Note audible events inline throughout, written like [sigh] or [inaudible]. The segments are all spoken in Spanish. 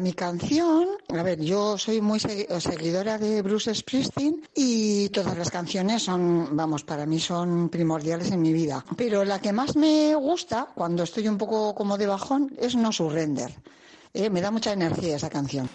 Mi canción, a ver, yo soy muy seguidora de Bruce Springsteen y todas las canciones son, vamos, para mí son primordiales en mi vida. Pero la que más me gusta cuando estoy un poco como de bajón es No Surrender. Eh, me da mucha energía esa canción.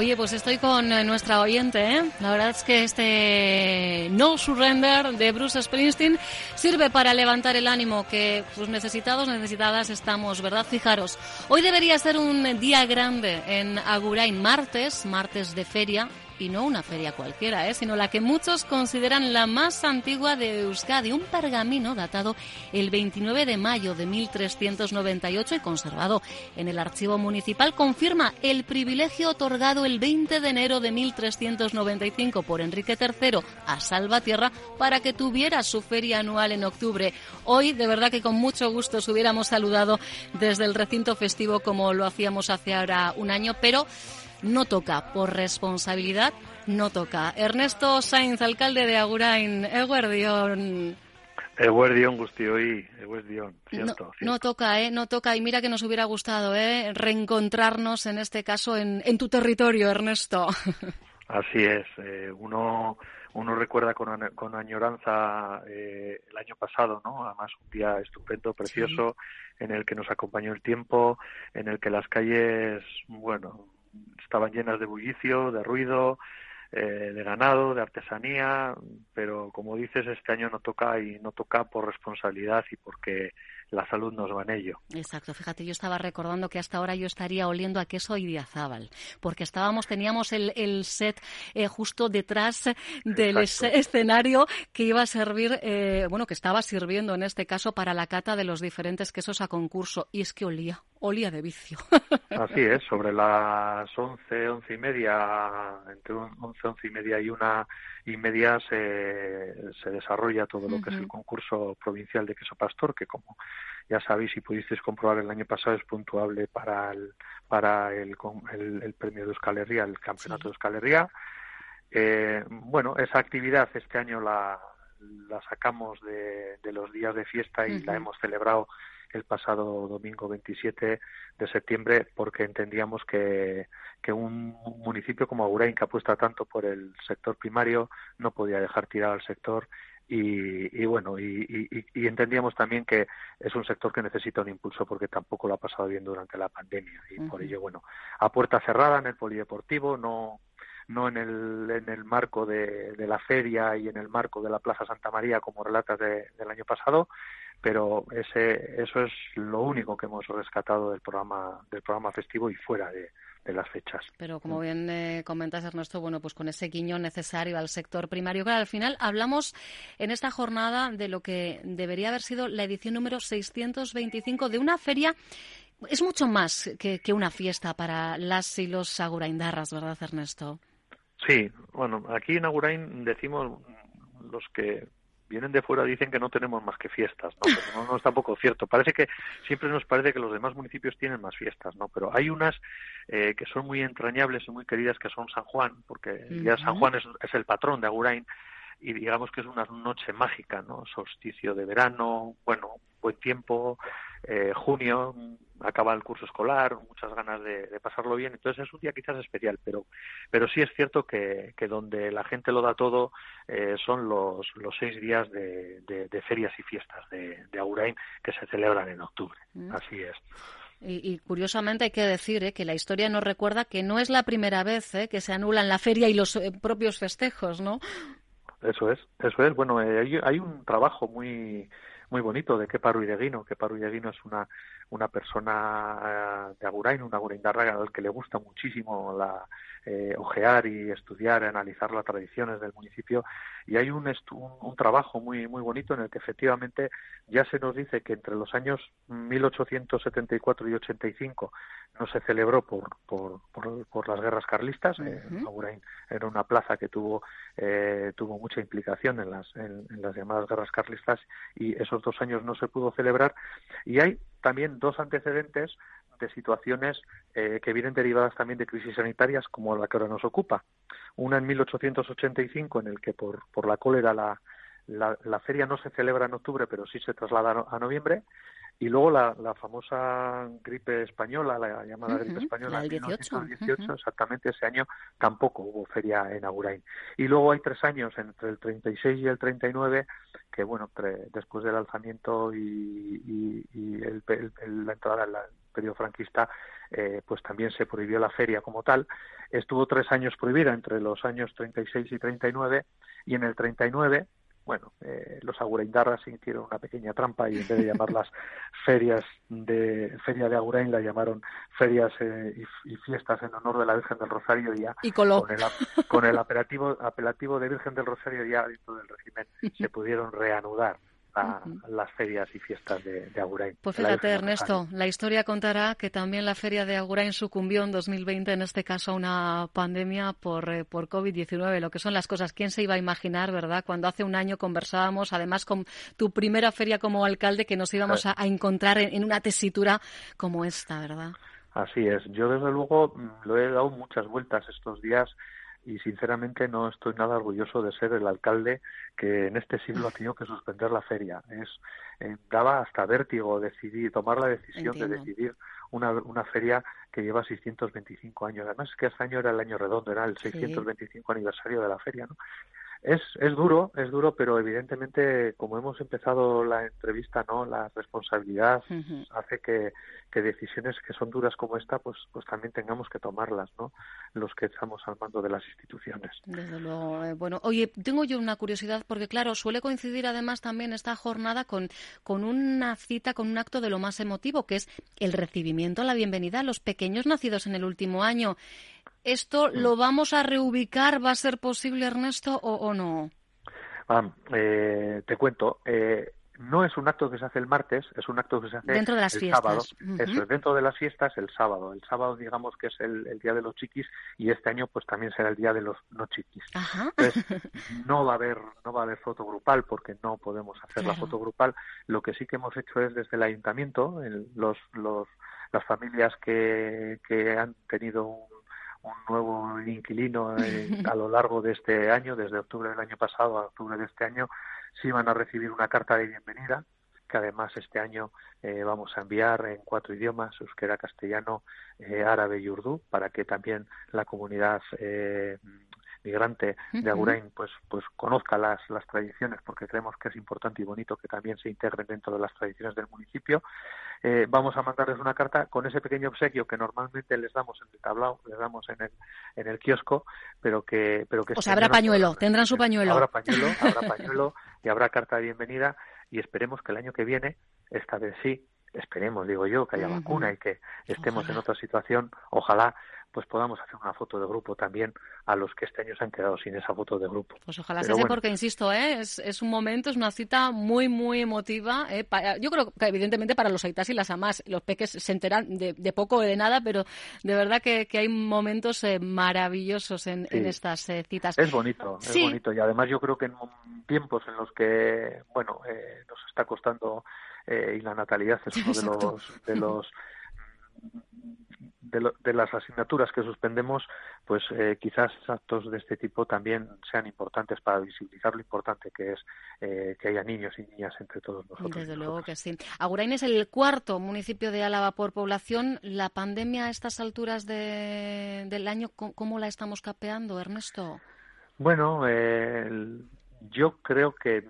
Oye, pues estoy con eh, nuestra oyente, ¿eh? La verdad es que este No Surrender de Bruce Springsteen sirve para levantar el ánimo que pues necesitados, necesitadas estamos, ¿verdad? Fijaros, hoy debería ser un día grande en Agurain, martes, martes de feria, y no una feria cualquiera, ¿eh? sino la que muchos consideran la más antigua de Euskadi, un pergamino datado el 29 de mayo de 1398 y conservado en el archivo municipal, confirma el privilegio otorgado el 20 de enero de 1395 por Enrique III a Salvatierra para que tuviera su feria anual en octubre. Hoy, de verdad que con mucho gusto os hubiéramos saludado desde el recinto festivo como lo hacíamos hace ahora un año, pero no toca, por responsabilidad no toca. Ernesto Sainz, alcalde de Agurain, Eguerdión. Eguerdión, Gustioi, Eguerdión, cierto, no, no, toca, ¿eh? No toca. Y mira que nos hubiera gustado, ¿eh? Reencontrarnos, en este caso, en, en tu territorio, Ernesto. [laughs] Así es. Eh, uno, uno recuerda con, con añoranza eh, el año pasado, ¿no? Además, un día estupendo, precioso, en el que nos acompañó el tiempo, en el que las calles, bueno, estaban llenas de bullicio, de ruido, eh, de ganado, de artesanía, pero como dices, este año no toca y no toca por responsabilidad y porque la salud nos va en ello. Exacto, fíjate, yo estaba recordando que hasta ahora yo estaría oliendo a queso y diazábal, porque estábamos, teníamos el, el set eh, justo detrás del escenario que iba a servir, eh, bueno, que estaba sirviendo en este caso para la cata de los diferentes quesos a concurso, y es que olía, olía de vicio. [laughs] Así es, sobre las once, once y media, entre once, once y media y una y media se, se desarrolla todo lo que es el concurso provincial de queso pastor, que como ya sabéis y pudisteis comprobar el año pasado es puntuable para el, para el, el, premio de Euskal el campeonato de Euskal Eh, bueno, esa actividad este año la, la sacamos de, los días de fiesta y la hemos celebrado el pasado domingo 27 de septiembre porque entendíamos que, que un municipio como Agurain que apuesta tanto por el sector primario no podía dejar tirado al sector y, bueno, y, entendíamos también que es un sector que necesita un impulso porque tampoco lo ha pasado bien durante la pandemia. Y por ello, bueno, a puerta cerrada en el polideportivo, no no en el, en el marco de, la feria y en el marco de la Plaza Santa María como relatas del año pasado, pero ese, eso es lo único que hemos rescatado del programa, del programa festivo y fuera de, de las fechas. Pero como bien eh, comentas, Ernesto, bueno, pues con ese guiño necesario al sector primario. Claro, al final hablamos en esta jornada de lo que debería haber sido la edición número 625 de una feria. Es mucho más que, que una fiesta para las y los aguraindarras, ¿verdad, Ernesto? Sí, bueno, aquí en Agurain decimos los que vienen de fuera dicen que no tenemos más que fiestas, ¿no? Pero no, es tampoco cierto. Parece que siempre nos parece que los demás municipios tienen más fiestas, ¿no? Pero hay unas eh, que son muy entrañables y muy queridas que son San Juan, porque ya San Juan es, es, el patrón de Agurain y digamos que es una noche mágica, ¿no? Solsticio de verano, bueno, buen tiempo, eh, junio, acaba el curso escolar, muchas ganas de, pasarlo bien, entonces es un día quizás especial, pero, pero sí es cierto que, que donde la gente lo da todo eh, son los, los seis días de, de, ferias y fiestas de, de Aurain que se celebran en octubre, mm. así es. Y, curiosamente hay que decir eh, que la historia nos recuerda que no es la primera vez eh, que se anulan la feria y los propios festejos, ¿no? Eso es, eso es. Bueno, hay, hay un trabajo muy muy bonito de Kepa Ruideguino. Kepa Ruideguino es una, una persona eh, de Agurain, una Aguraindarra al que le gusta muchísimo la, eh, ojear y estudiar, analizar las tradiciones del municipio y hay un, un, trabajo muy muy bonito en el que efectivamente ya se nos dice que entre los años 1874 y 85 no se celebró por, por, por, las guerras carlistas. Eh, Agurain era una plaza que tuvo, eh, tuvo mucha implicación en las, en, las llamadas guerras carlistas y esos dos años no se pudo celebrar. Y hay también dos antecedentes de situaciones eh, que vienen derivadas también de crisis sanitarias como la que ahora nos ocupa. Una en 1885 en el que por, por la cólera la, la, feria no se celebra en octubre pero sí se traslada a noviembre y luego la, la famosa gripe española, la llamada gripe española, en 1918, exactamente ese año tampoco hubo feria en Agurain. Y luego hay tres años, entre el 36 y el 39, que bueno, después del alzamiento y, y, el, la entrada periodo franquista, eh, pues también se prohibió la feria como tal. Estuvo tres años prohibida, entre los años 36 y 39, y en el 39 bueno, eh, los Aguraindarras hicieron una pequeña trampa y en vez de llamarlas [laughs] ferias de feria de Agurain la llamaron ferias eh, y, fiestas en honor de la Virgen del Rosario ya y con el, con el apelativo, apelativo de Virgen del Rosario ya dentro del régimen [laughs] se pudieron reanudar a las ferias y fiestas de, de Agurain. Pues fíjate, Ernesto, la historia contará que también la feria de Agurain sucumbió en 2020, en este caso, a una pandemia por, eh, por COVID-19. Lo que son las cosas, ¿quién se iba a imaginar, verdad? Cuando hace un año conversábamos, además, con tu primera feria como alcalde, que nos íbamos a, encontrar en, una tesitura como esta, ¿verdad? Así es. Yo, desde luego, mm, lo he dado muchas vueltas estos días y sinceramente no estoy nada orgulloso de ser el alcalde que en este siglo ha tenido que suspender la feria. Es eh, daba hasta vértigo decidir tomar la decisión de decidir una, una feria que lleva 625 años. Además es que este año era el año redondo, era el 625 aniversario de la feria, ¿no? Es, es duro, es duro, pero evidentemente, como hemos empezado la entrevista, ¿no? La responsabilidad hace que, que, decisiones que son duras como esta, pues, pues también tengamos que tomarlas, ¿no? Los que estamos al mando de las instituciones. Desde luego. Eh, bueno, oye, tengo yo una curiosidad, porque claro, suele coincidir además también esta jornada con, con una cita, con un acto de lo más emotivo, que es el recibimiento, la bienvenida a los pequeños nacidos en el último año. ¿Esto mm. lo vamos a reubicar? ¿Va a ser posible, Ernesto, o, no? Ah, eh, te cuento. Eh, no es un acto que se hace el martes, es un acto que se hace dentro de las el fiestas. sábado. Eso, dentro de las fiestas el sábado. El sábado, digamos que es el, día de los chiquis y este año, pues también será el día de los no chiquis. Entonces, [laughs] no va a haber, no va a haber foto grupal porque no podemos hacer la foto grupal. Lo que sí que hemos hecho es desde el ayuntamiento, los, los, las familias que, que han tenido un un nuevo inquilino [laughs] a lo largo de este año, desde octubre del año pasado a octubre de este año, sí van a recibir una carta de bienvenida que además este año eh, vamos a enviar en cuatro idiomas, euskera, castellano, eh, árabe y urdu, para que también la comunidad eh, migrante de Agurain pues pues conozca las, las tradiciones porque creemos que es importante y bonito que también se integren dentro de las tradiciones del municipio. Eh, vamos a mandarles una carta con ese pequeño obsequio que normalmente les damos en el tablao les damos en el en el kiosco pero que pero que o sea habrá pañuelo tendrán su pañuelo. Habrá [laughs] pañuelo habrá pañuelo y habrá carta de bienvenida y esperemos que el año que viene esta vez sí esperemos, digo yo, que haya vacuna y que estemos en otra situación, ojalá pues podamos hacer una foto de grupo también a los que este año se han quedado sin esa foto de grupo. Pues ojalá sea porque, insisto, ¿eh? es, es, un momento, es una cita muy, muy emotiva. ¿eh? yo creo que evidentemente para los aitas y las amas, los peques se enteran de, de poco o de nada, pero de verdad que, que hay momentos eh, maravillosos en, en estas eh, citas. Es bonito, es bonito. Y además yo creo que en tiempos en los que, bueno, nos está costando y la natalidad es uno de los, de los de, las asignaturas que suspendemos, pues eh, quizás actos de este tipo también sean importantes para visibilizar lo importante que es eh, que haya niños y niñas entre todos nosotros. Desde luego que sí. Agurain es el cuarto municipio de Álava por población. ¿La pandemia a estas alturas del año, cómo la estamos capeando, Ernesto? Bueno, yo creo que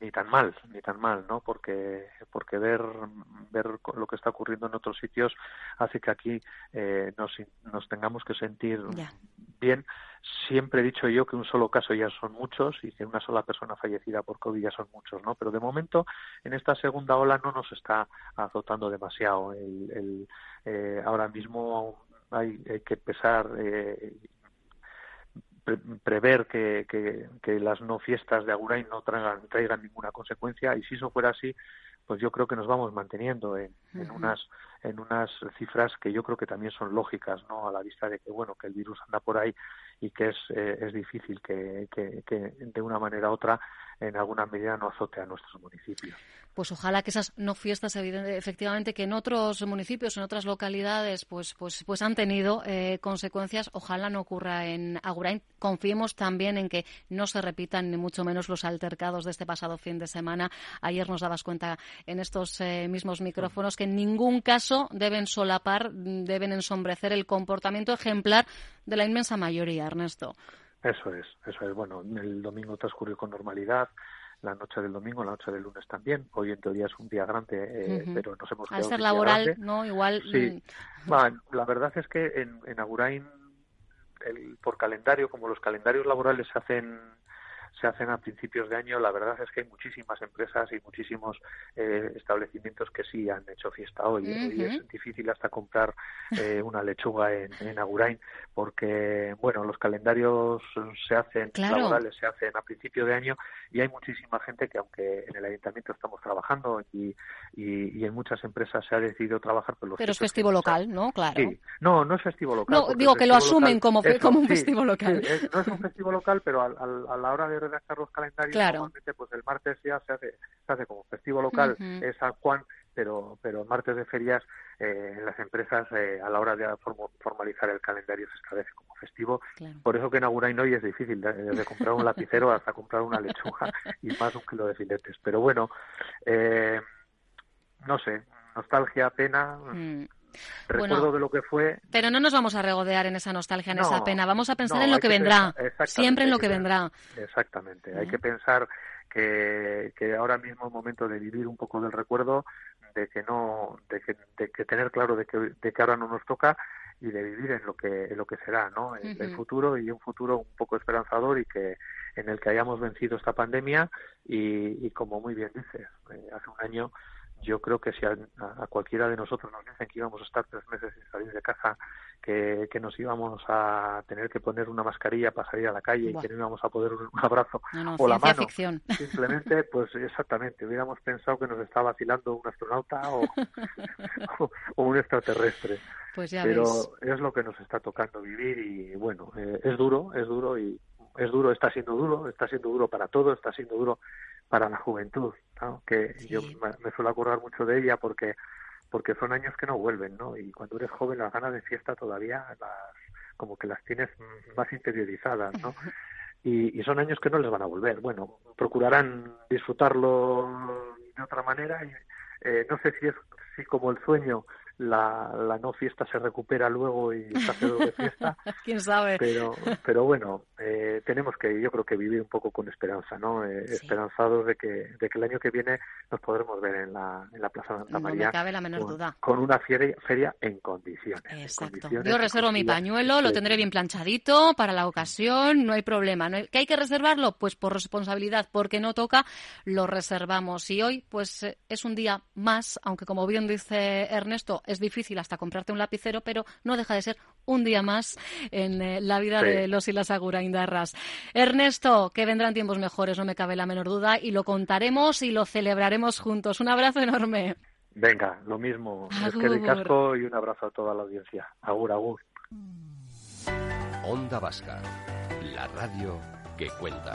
ni tan mal, ni tan mal, ¿no? Porque, porque ver, ver lo que está ocurriendo en otros sitios hace que aquí eh, nos, nos tengamos que sentir bien. Siempre he dicho yo que un solo caso ya son muchos y que una sola persona fallecida por COVID ya son muchos, ¿no? Pero de momento, en esta segunda ola no nos está azotando demasiado. El, eh, ahora mismo hay, hay que pesar eh, prever que, que, las no fiestas de Agurain no traigan, traigan ninguna consecuencia y si eso fuera así, pues yo creo que nos vamos manteniendo en, en unas en unas cifras que yo creo que también son lógicas, ¿no? A la vista de que bueno que el virus anda por ahí y que es eh, es difícil que, que, de una manera u otra en alguna medida no azote a nuestros municipios. Pues ojalá que esas no fiestas efectivamente que en otros municipios en otras localidades pues pues pues han tenido eh, consecuencias ojalá no ocurra en Agurain. Confiemos también en que no se repitan ni mucho menos los altercados de este pasado fin de semana. Ayer nos dabas cuenta en estos eh, mismos micrófonos que en ningún caso deben solapar deben ensombrecer el comportamiento ejemplar de la inmensa mayoría Ernesto eso es, eso es. Bueno, el domingo transcurrió con normalidad la noche del domingo, la noche del lunes también. Hoy en teoría es un día grande, eh, pero nos hemos. Al ser laboral, ¿no? Igual. Sí. Mm. la verdad es que en, en Agurain, el, por calendario, como los calendarios laborales se hacen se hacen a principios de año, la verdad es que hay muchísimas empresas y muchísimos eh, establecimientos que sí han hecho fiesta hoy. Y es difícil hasta comprar eh, una lechuga en, en, Agurain porque, bueno, los calendarios se hacen, laborales se hacen a principio de año y hay muchísima gente que, aunque en el ayuntamiento estamos trabajando y, y, en muchas empresas se ha decidido trabajar, pero, pero es festivo local, ¿no? Claro. Sí. No, no es festivo local. No, digo que lo asumen como, como un festivo local. no es un festivo local, pero a, a la hora de redactar los calendarios, normalmente pues el martes ya se hace, se hace como festivo local, es San Juan, pero, pero martes de ferias eh, en las empresas eh, a la hora de formalizar el calendario se establece como festivo. Por eso que en Agurain hoy es difícil, desde comprar un lapicero hasta comprar una lechuga [laughs] y más un kilo de filetes. Pero bueno, eh, no sé, nostalgia, pena. Mm. Recuerdo de lo que fue. Pero no nos vamos a regodear en esa nostalgia, en esa pena. Vamos a pensar en lo que, vendrá. Siempre en lo que, vendrá. Exactamente. Hay que pensar que, que ahora mismo es momento de vivir un poco del recuerdo, de que no, de que, de que tener claro de que, de que ahora no nos toca y de vivir en lo que en lo que será no el, futuro y un futuro un poco esperanzador y que en el que hayamos vencido esta pandemia y, y como muy bien dices eh, hace un año yo creo que si a, cualquiera de nosotros nos dicen que íbamos a estar tres meses sin salir de casa, que, que nos íbamos a tener que poner una mascarilla para salir a la calle y que no íbamos a poder un, abrazo o la mano, [laughs] simplemente, pues exactamente, hubiéramos pensado que nos estaba vacilando un astronauta o, [laughs] o, un extraterrestre. Pues Pero es lo que nos está tocando vivir y bueno, eh, es duro, es duro y es duro, está siendo duro, está siendo duro para todos, está siendo duro para la juventud, que yo me, suelo acordar mucho de ella porque porque son años que no vuelven, ¿no? Y cuando eres joven las ganas de fiesta todavía las como que las tienes más interiorizadas, ¿no? [laughs] y, son años que no les van a volver. Bueno, procurarán disfrutarlo de otra manera. Y, eh, no sé si es si como el sueño la, la no fiesta se recupera luego y se hace doble fiesta. [laughs] ¿Quién sabe? Pero, pero bueno, eh, tenemos que, yo creo que vivir un poco con esperanza, ¿no? Eh, esperanzados de que, de que el año que viene nos podremos ver en la, en la Plaza de Santa María. No me cabe la menor con, duda. Con una feria, feria en condiciones. Exacto. yo reservo mi pañuelo, lo tendré bien planchadito para la ocasión, no hay problema. ¿Que hay que reservarlo? Pues por responsabilidad, porque no toca, lo reservamos. Y hoy, pues eh, es un día más, aunque como bien dice Ernesto, es difícil hasta comprarte un lapicero, pero no deja de ser un día más en eh, la vida de los y las aguraindarras. Ernesto, que vendrán tiempos mejores, no me cabe la menor duda, y lo contaremos y lo celebraremos juntos. Un abrazo enorme. Venga, lo mismo. Es que de casco y un abrazo a toda la audiencia. Agur, agur. Onda Vasca, la radio que cuenta.